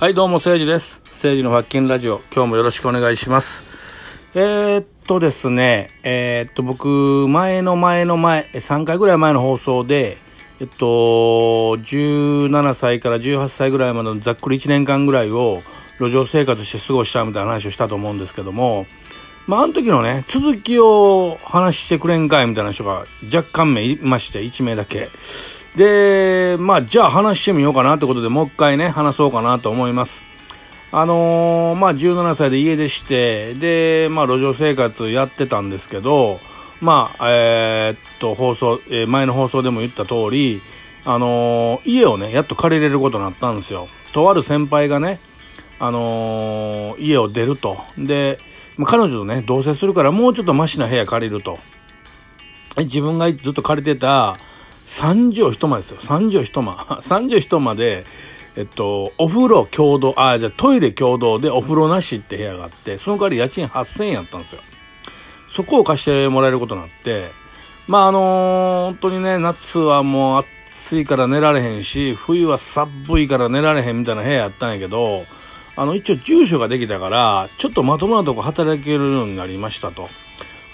はい、どうも、せいじです。せいじの発見ラジオ、今日もよろしくお願いします。えー、っとですね、えー、っと、僕、前の前の前、3回ぐらい前の放送で、えっと、17歳から18歳ぐらいまでのざっくり1年間ぐらいを路上生活して過ごしたみたいな話をしたと思うんですけども、まあ、あの時のね、続きを話してくれんかいみたいな人が若干名いまして、1名だけ。で、まあ、じゃあ話してみようかなってことで、もう一回ね、話そうかなと思います。あのーまあ、17歳で家出して、で、まあ、路上生活やってたんですけど、まあ、えーっと、放送、えー前の放送でも言った通り、あのー家をね、やっと借りれることになったんですよ。とある先輩がね、あの家を出ると。で、彼女とね、同棲するからもうちょっとマシな部屋借りると。自分がずっと借りてた3畳一間ですよ。3畳一間。3畳一間で、えっと、お風呂共同、ああ、じゃあトイレ共同でお風呂なしって部屋があって、その代わり家賃8000円やったんですよ。そこを貸してもらえることになって、まああのー本当にね、夏はもう暑いから寝られへんし、冬は寒いから寝られへんみたいな部屋やったんやけど、あの、一応住所ができたから、ちょっとまともなとこ働けるようになりましたと。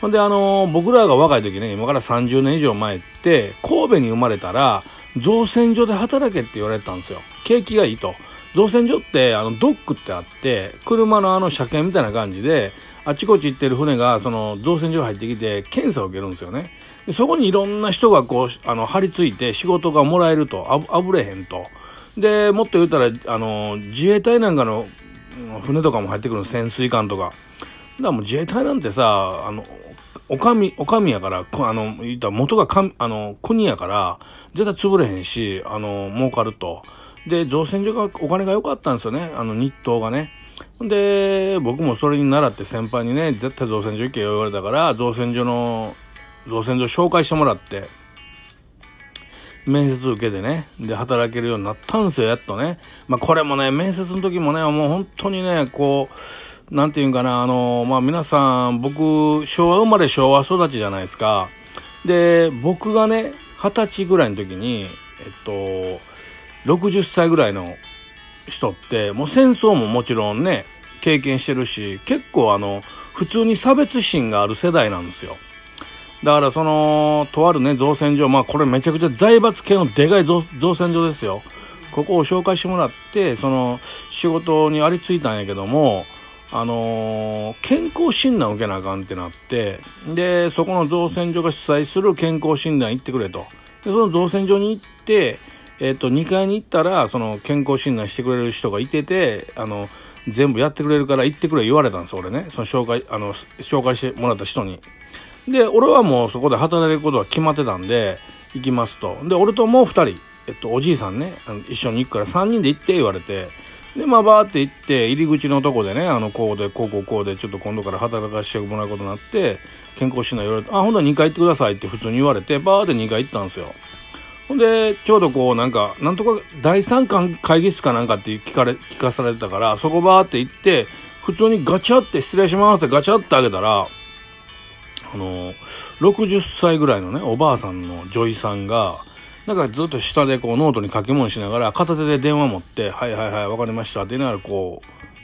ほんで、あのー僕らが若い時ね、今から30年以上前って、神戸に生まれたら、造船所で働けって言われたんですよ。景気がいいと。造船所って、あの、ドックってあって、車のあの車検みたいな感じで、あちこち行ってる船が、その、造船所入ってきて、検査を受けるんですよね。でそこにいろんな人がこう、あの、張り付いて仕事がもらえると、あぶ、あぶれへんと。で、もっと言ったら、あの、自衛隊なんかの船とかも入ってくるの潜水艦とか。だからもう自衛隊なんてさ、あの、おかみ、おかみやから、あの、言ったら元がかん、あの、国やから、絶対潰れへんし、あの、儲かると。で、造船所がお金が良かったんですよね。あの、日当がね。で、僕もそれに習って先輩にね、絶対造船所行けよ言われたから、造船所の、造船所紹介してもらって、面接受けてね、で、働けるようになったんですよ、やっとね。まあ、これもね、面接の時もね、もう本当にね、こう、なんていうんかな、あの、まあ、皆さん、僕、昭和生まれ昭和育ちじゃないですか。で、僕がね、二十歳ぐらいの時に、えっと、60歳ぐらいの人って、もう戦争ももちろんね、経験してるし、結構あの、普通に差別心がある世代なんですよ。だからその、とあるね、造船所、まあこれめちゃくちゃ財閥系のでかい造造船所ですよ。ここを紹介してもらって、その、仕事にありついたんやけども、あのー健康診断を受けなあかんってなって、で、そこの造船所が主催する健康診断行ってくれと。で、その造船所に行って、えっ、と、2階に行ったら、その健康診断してくれる人がいてて、あの、全部やってくれるから行ってくれ言われたんです、俺ね。その紹介、あの、紹介してもらった人に。で、俺はもうそこで働けることは決まってたんで、行きますと。で、俺ともう二人、えっと、おじいさんね、一緒に行くから三人で行って言われて、で、まあ、バーって行って、入り口のとこでね、あの、こうで、こうこうこうで、ちょっと今度から働かせてもらうことになって、健康診断言われて、あ、ほんなら2回行ってくださいって普通に言われて、バーって2回行ったんですよ。ほんで、ちょうどこう、なんか、なんとか、第三巻会議室かなんかって聞かれ、聞かされてたから、そこバーって行って、普通にガチャって失礼しますってガチャって開けたら、あの、60歳ぐらいのね、おばあさんの女医さんが、なんかずっと下でこうノートに書き物しながら、片手で電話持って、はいはいはい、わかりましたって言いながらこ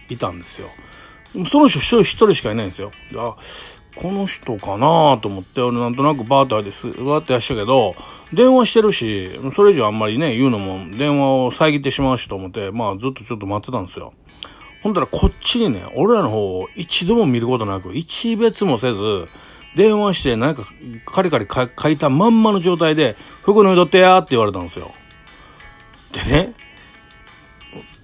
う、いたんですよ。その人一人しかいないんですよ。あ、この人かなと思って、俺なんとなくバーってあれです、バーってやしたけど、電話してるし、それ以上あんまりね、言うのも電話を遮ってしまうしと思って、まあずっとちょっと待ってたんですよ。ほんだらこっちにね、俺らの方を一度も見ることなく、一瞥もせず、電話してなんかカリカリ書いたまんまの状態で、服脱いどってやーって言われたんですよ。でね、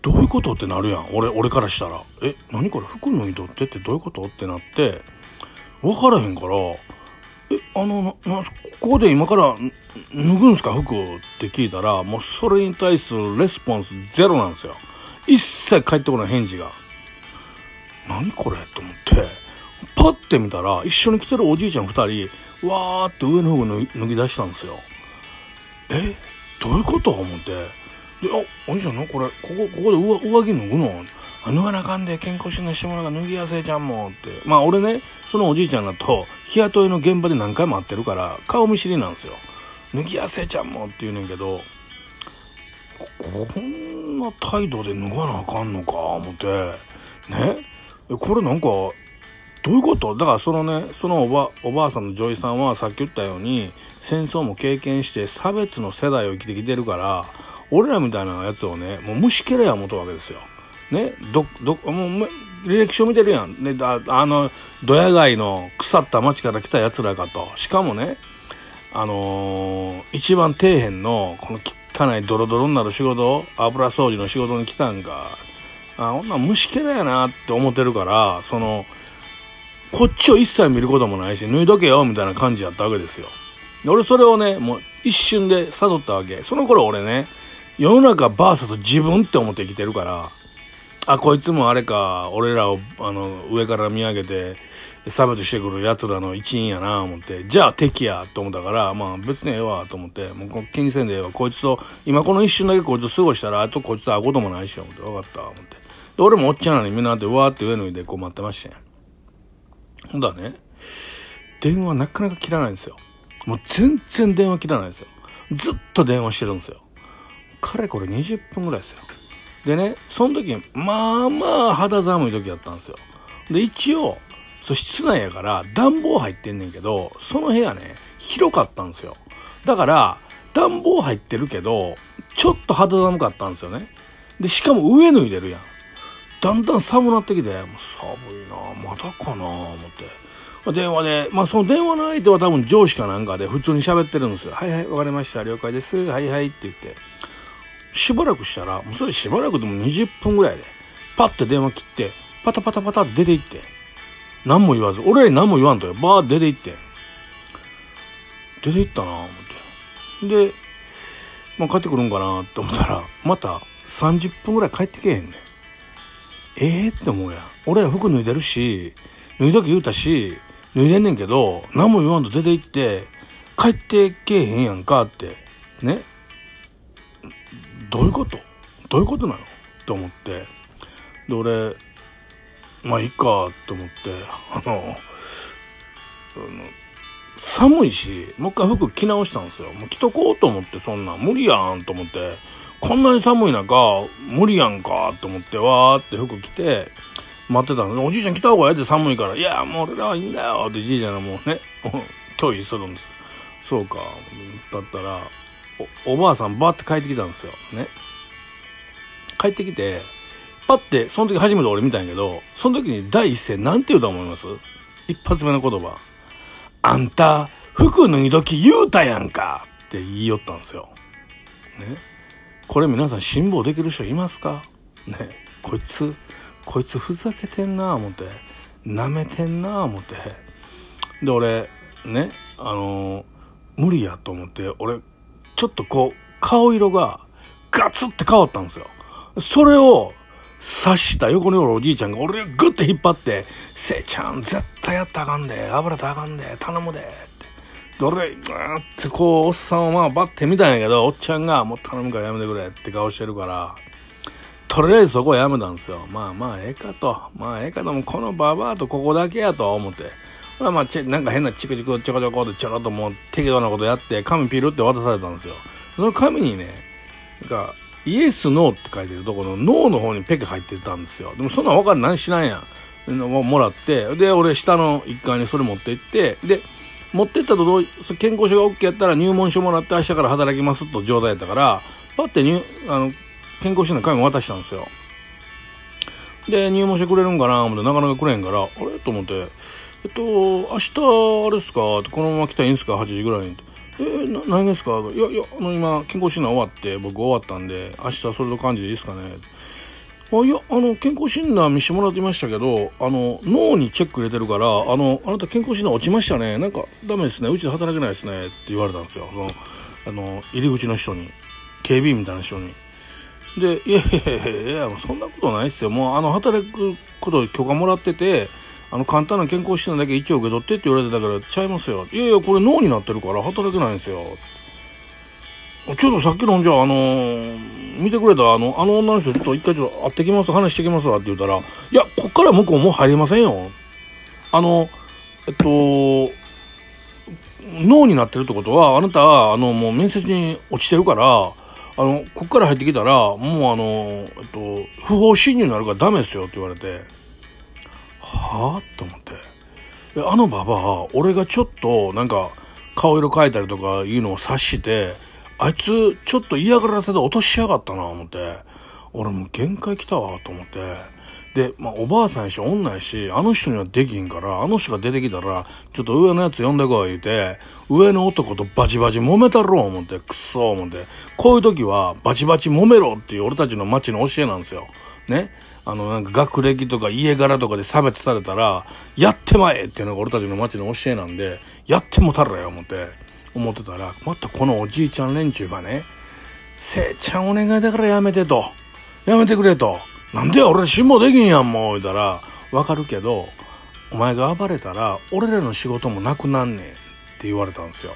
どういうこと？ってなるやん。俺、俺からしたら。え、何これ服脱いどってってどういうこと？ってなって、わからへんから、え、あの、な、ここで今から脱ぐんすか？服って聞いたら、もうそれに対するレスポンスゼロなんですよ。一切返ってこない返事が。何これ？と思って、パッて見たら、一緒に来てるおじいちゃん二人、わーって上の方脱ぎ脱ぎ出したんですよ。え？どういうこと？思って。で、あ、おじいちゃんのこれ、ここ、ここで上上着脱ぐの？脱がなあかんで健康診断してもらうから脱ぎやせえちゃんもって。まあ俺ね、そのおじいちゃんだと、日雇いの現場で何回も会ってるから、顔見知りなんですよ。脱ぎやせえちゃんもって言うねんけど、こんな態度で脱がなあかんのか、思って。ね？これなんか、どういうこと？だからそのね、そのおば、おばあさんの女医さんはさっき言ったように、戦争も経験して差別の世代を生きてきてるから、俺らみたいなやつをね、もう虫けらや思とわけですよ。ね、ど、ど、もう、履歴書見てるやん。ね、ああの、ドヤ街の腐った町から来た奴らかと。しかもね、あのー、一番底辺の、この汚いドロドロになる仕事、油掃除の仕事に来たんか。あ、ほんな虫けらやなって思ってるから、その、こっちを一切見ることもないし、脱いどけよ、みたいな感じやったわけですよ。俺それをね、もう一瞬で悟ったわけ。その頃俺ね、世の中バーサス自分って思って生きてるから、あ、こいつもあれか、俺らを、あの、上から見上げて、差別してくる奴らの一員やな思って、じゃあ敵やと思ったから、まあ別にええわと思って、もう気にせんでええわ。こいつと、今この一瞬だけこいつと過ごしたら、あとこいつと会うこともないし、思って、分かった、思って。で、俺もおっちゃんなのにみんなでわーって上脱いでこう待ってましたん。ほんだね、電話なかなか切らないんですよ。もう全然電話切らないんですよ。ずっと電話してるんですよ。かれこれ20分ぐらいですよ。でね、その時、まあまあ肌寒い時やったんですよ。で、一応、そう室内やから暖房入ってんねんけど、その部屋ね、広かったんですよ。だから、暖房入ってるけど、ちょっと肌寒かったんですよね。で、しかも上脱いでるやん。だんだん寒なってきて、もう寒いなまだかな思って。電話で、まあその電話の相手は多分上司かなんかで普通に喋ってるんですよ。はいはい、わかりました。了解です。はいはいって言って。しばらくしたら、もうそれしばらくでも20分ぐらいで、パッて電話切って、パタパタパタって出て行って。何も言わず、俺らに何も言わんとよ。バー出て行って。出て行ったなぁ思って。で、まあ帰ってくるんかなって思ったら、また30分ぐらい帰ってけへんねん。ええー、って思うやん。俺ら服脱いでるし、脱いだけ言うたし、脱いでんねんけど、何も言わんと出て行って、帰ってけえへんやんかって、ね。どういうこと？どういうことなの？と思って。で、俺、まあいいかと思って、あの、あの寒いし、もう一回服着直したんですよ。もう着とこうと思って、そんな無理やんと思って。こんなに寒い中、無理やんかと思って、わーって服着て、待ってたの。おじいちゃん来た方がええで寒いから、いや、もう俺らはいいんだよってじいちゃんがもうね、拒否するんです。そうか、だったら、お、おばあさんバーって帰ってきたんですよ。ね。帰ってきて、パッて、その時初めて俺見たんやけど、その時に第一声なんて言うと思います？一発目の言葉。あんた、服脱ぎ時言うたやんかって言いよったんですよ。ね。これ皆さん辛抱できる人いますか？ねこいつ、こいつふざけてんなぁ思って、舐めてんなぁ思って。で、俺、ね、あのー、無理やと思って、俺、ちょっとこう、顔色がガツって変わったんですよ。それを刺した横におるおじいちゃんが俺をグッて引っ張って、せいちゃん絶対やったらあかんで、油たあかんで、頼むで、ってどれ、ぐーってこう、おっさんをまあバッて見たんやけど、おっちゃんがもう頼むからやめてくれって顔してるから、とりあえずそこはやめたんですよ。まあまあ、ええかと。まあええかと、もこのババアとここだけやと思って。まあまあ、ちなんか変なチクチクちょこちょこでちょろっともう適度なことやって、紙ピルって渡されたんですよ。その紙にね、なんか、イエス、ノーって書いてるところのノーの方にペケ入ってたんですよ。でもそんなん分かる何しないやん。もらって、で、俺下の1階にそれ持って行って、で、持ってったと同健康証が OK やったら入門書もらって明日から働きますと状態やったから、パッて入、あの、健康診断紙も渡したんですよ。で、入門書くれるんかな？思ってなかなかくれへんから、あれ？と思って、えっと、明日、あれっすか？このまま来たらいいんすか ?8 時ぐらいに。えー、な、何ですか？いや、いや、あの、今、健康診断終わって、僕終わったんで、明日それと感じでいいですかね？あいや、あの、健康診断見してもらってましたけど、あの、脳にチェック入れてるから、あの、あなた健康診断落ちましたね？なんか、ダメですね。うちで働けないですね？って言われたんですよ。その、あの、入り口の人に。警備員みたいな人に。で、いやいやいやいや、そんなことないっすよ。もう、あの、働くこと許可もらってて、あの、簡単な健康診断だけ一応受け取ってって言われてたから、ちゃいますよ。いやいや、これ脳になってるから働けないんですよ。ちょっとさっきの、じゃあ、あのー、見てくれたあの、あの女の人、ちょっと一回ちょっと会ってきます、話してきますわって言ったら、いや、こっから向こうもう入りませんよ。あの、えっと、脳になってるってことは、あなた、あの、もう面接に落ちてるから、あの、こっから入ってきたら、もうあの、えっと、不法侵入になるからダメですよって言われて、はぁと思って。あのババア、俺がちょっと、なんか、顔色変えたりとかいうのを察して、あいつ、ちょっと嫌がらせで落としやがったな、思って。俺もう限界来たわ、と思って。で、まあ、おばあさんやし、女やし、あの人にはできんから、あの人が出てきたら、ちょっと上のやつ呼んでこい、言うて、上の男とバチバチ揉めたろう、思って、くっそ、思って。こういう時は、バチバチ揉めろっていう俺たちの町の教えなんですよ。ね？あの、なんか学歴とか家柄とかで差別されたら、やってまえっていうのが俺たちの町の教えなんで、やってもたらよ、思って、思ってたら、またこのおじいちゃん連中がね、せいちゃんお願いだからやめてと。やめてくれと。なんで俺辛抱できんやんもう言ったら、わかるけど、お前が暴れたら、俺らの仕事もなくなんねんって言われたんですよ。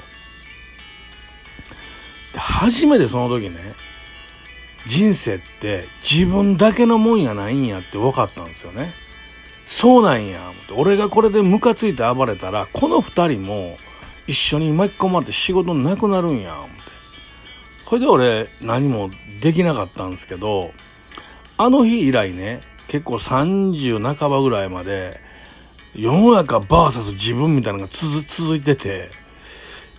で初めてその時ね、人生って自分だけのもんやないんやって分かったんですよね。そうなんや。俺がこれでムカついて暴れたら、この二人も一緒に巻き込まれて仕事なくなるんや。これで俺何もできなかったんですけど、あの日以来ね、結構30半ばぐらいまで、世の中バーサス自分みたいなのが続いてて、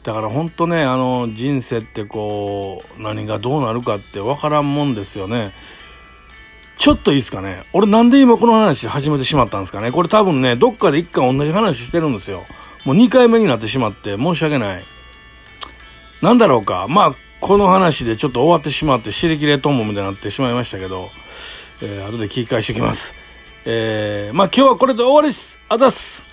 だから本当ね、あの、人生ってこう、何がどうなるかってわからんもんですよね。ちょっといいですかね。俺なんで今この話始めてしまったんですかね。これ多分ね、どっかで一回同じ話してるんですよ。もう2回目になってしまって申し訳ない。なんだろうか。まあ、この話でちょっと終わってしまって、尻切れトンボみたいになってしまいましたけど、えー、後で聞き返しておきます。えー、まあ今日はこれで終わりです。あざす。